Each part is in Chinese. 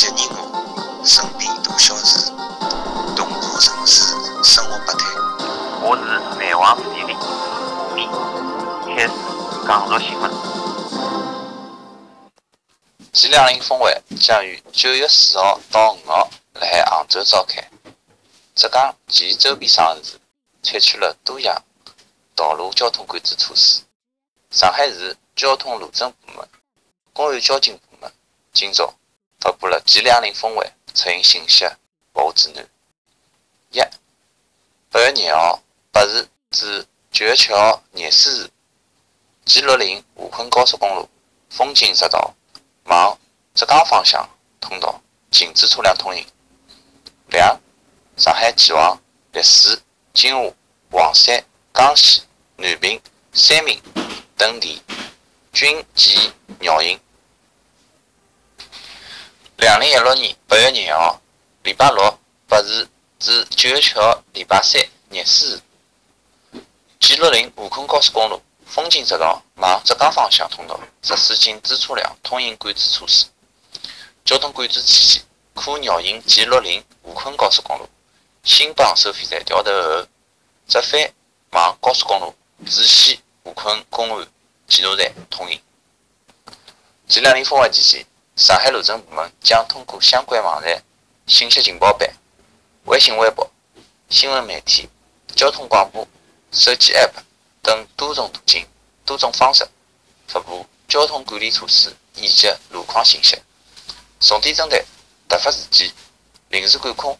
节任务，身边大小事，同步城市生活百态。我是南王视频里吴敏，开始讲述新闻。G 两零峰会将于九月四号到五号辣海杭州召开。浙江及周边省市采取了多项道路交通管制措施。上海市交通路政部门、公安交警部门今朝发布了 G 两零峰会出行信息服务指南。一、八月廿号八时至九月七号廿四时，G 六零沪昆高速公路风景匝道往浙江方向通道禁止车辆通行。两、上海前往丽水、金华、黄山、江西、南平、三明。等地均禁绕行。两零一六年八月廿号，礼拜六八时至九月七号礼拜三廿四时，G 六零沪昆高速公路风景匝道往浙江方向通道实施禁止车辆通行管制措施。交通管制期间，可绕行 G 六零沪昆高速公路新浜收费站调头后，折返往高速公路主线。沪昆公安检查站通行。G 两零峰会期间，上海路政部门将通过相关网站、信息情报板、微信、微博、新闻媒体、交通广播、手机 App 等多种途径、多种方式发布交通管理措施以及路况信息。重点针对突发事件、临时管控、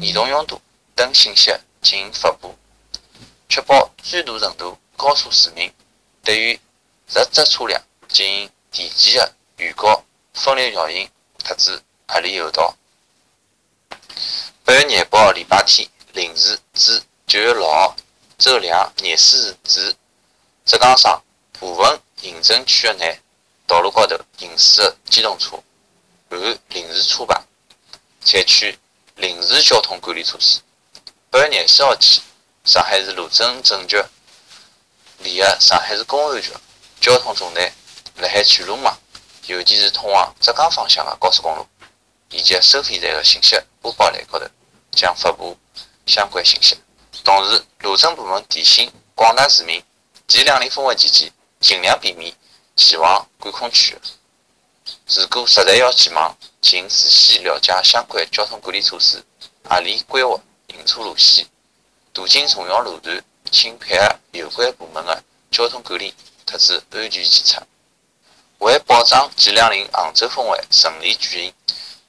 严重拥堵等信息进行发布，确保最大程度。告诉市民，对于入闸车辆进行提前的预告、分流绕行，特指合理诱导。八月廿八号礼拜天零时至九月六号周两廿四时止，浙江省部分行政区域内道路高头行驶的机动车含临时车牌，采取临时交通管理措施。八月廿四号起，上海市路政总局。联合上海市公安局交通总队，辣海全路网，尤其是通往浙江方向的高速公路以及收费站的信息播报栏高头，将发布相关信息。同时，路政部门提醒广大市民，G 两零峰会期间尽量避免前往管控区。如果实在要前往，请事先了解相关交通管理措施，合理规划行车路线，途经重要路段。请配合有关部门的交通管理，特指安全检测。为保障 G 两零杭州峰会顺利举行，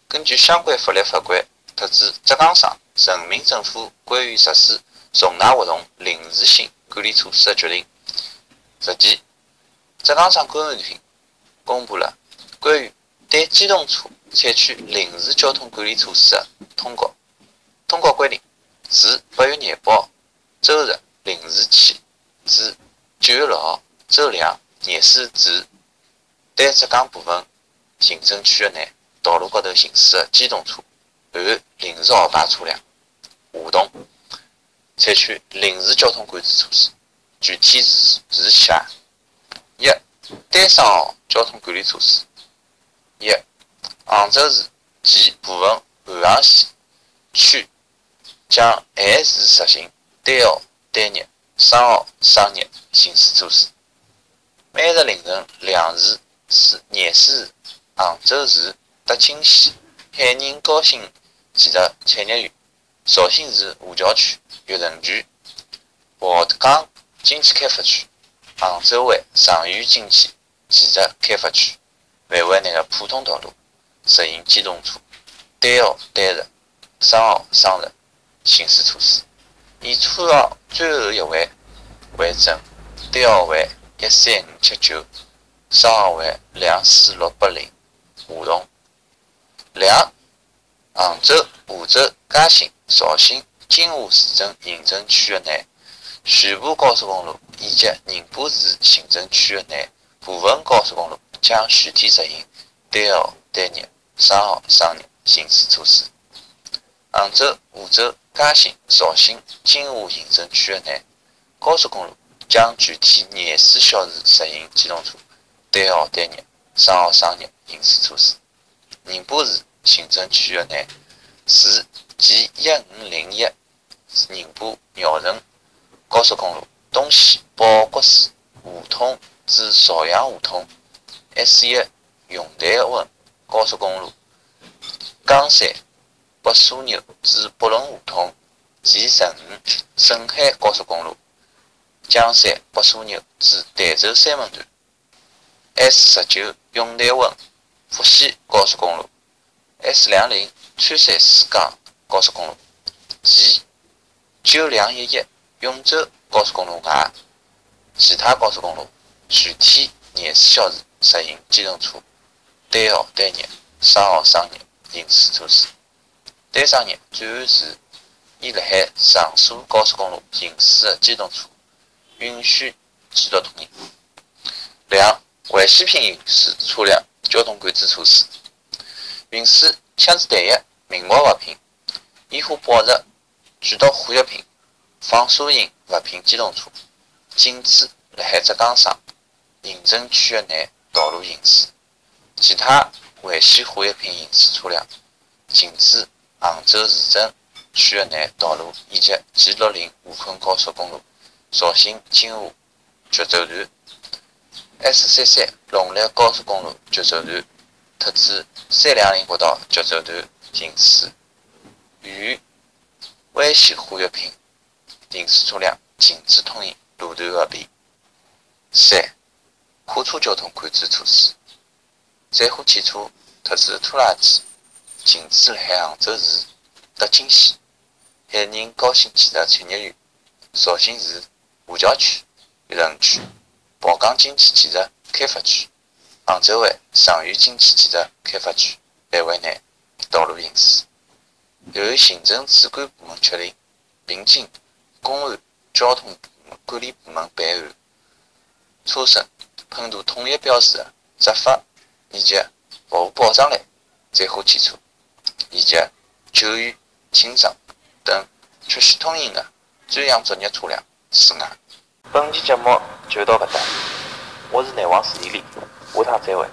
根据相关法律法规，特指浙江省人民政府关于实施重大活动临时性管理措施的决定。日前，浙江省公安厅公布了关于对机动车采取临时交通管理措施的通告。通告规定，自八月廿八号周日。零时起至九月六号周两廿四止，对浙江部分行政区域内道路高头行驶的机动车含临时号牌车辆活动，采取临时交通管制措施。具体如如下：一、单双号交通管理措施：一、杭州市及部分汉航线区将按时实行单号。单日、双号、双日行驶措施。每日凌晨两时至廿四时，杭州市德清县海宁高新技术产业园、绍兴市五桥区悦城区、黄浦江经济开发区、杭州湾上虞经济技术开发区范围内的普通道路实行机动车单号单日、双号双日行驶措施。以车号最后一位为准，单号为一三五七九，双号为两四六八零，活动。两、杭州、湖州、嘉兴、绍兴、金华市政行政区域内全部高速公路以及宁波市行政区域内部分高速公路将全体实行单号单日、双号双日行驶措施。杭州、湖州。嘉兴、绍兴、金华行政区域内高速公路将具体廿四小时实行机动车单号单日、双号双日行驶措施。宁波市行政区域内，自 G 一五零一宁波绕城高速公路东西宝国寺互通至朝阳互通 S 一永台湾高速公路江山北枢纽至北仑互通 G 十五沈海高速公路江山北枢纽至台州三门段 S 十九永台温福西高速公路 S 两零川山四江高速公路及九两一一永州高速公路外，其他高速公路全天廿四小时实行机动车单号单日、双号双日行驶措施。单双日转换时，以辣海上述高速公路行驶的机动车允许继续通行。两、违宪品行驶车辆交通管制措施：运输枪支弹药、名目物品、烟花爆竹、剧毒化学品、放射性物品机动车禁止辣海浙江省行政区域内道路行驶；其他危险化学品运输车辆禁止杭州市政区域内道路以及 G 六零沪昆高速公路绍兴金华绝走段、S 三三龙立高速公路绝走段特指三两零国道绝走段行驶。与危险化学品行驶车辆禁止通行路段合并。三、货车交通管制措施：载货汽车特指拖拉机禁止辣海杭州市德清县、海宁高新建设产业园、绍兴市虹桥区悦城区、宝钢经济技术开发区、杭州湾上虞经济技术开发区范围内道路行驶。由行政主管部门确定，并经公安、交通管理部门办案，车身喷涂统一标识的执法以及服务保障类载货汽车，以及救援、清障等缺陷通行的专项作业车辆除外。本期节目就到搿搭，我是南王史丽丽，下趟再会。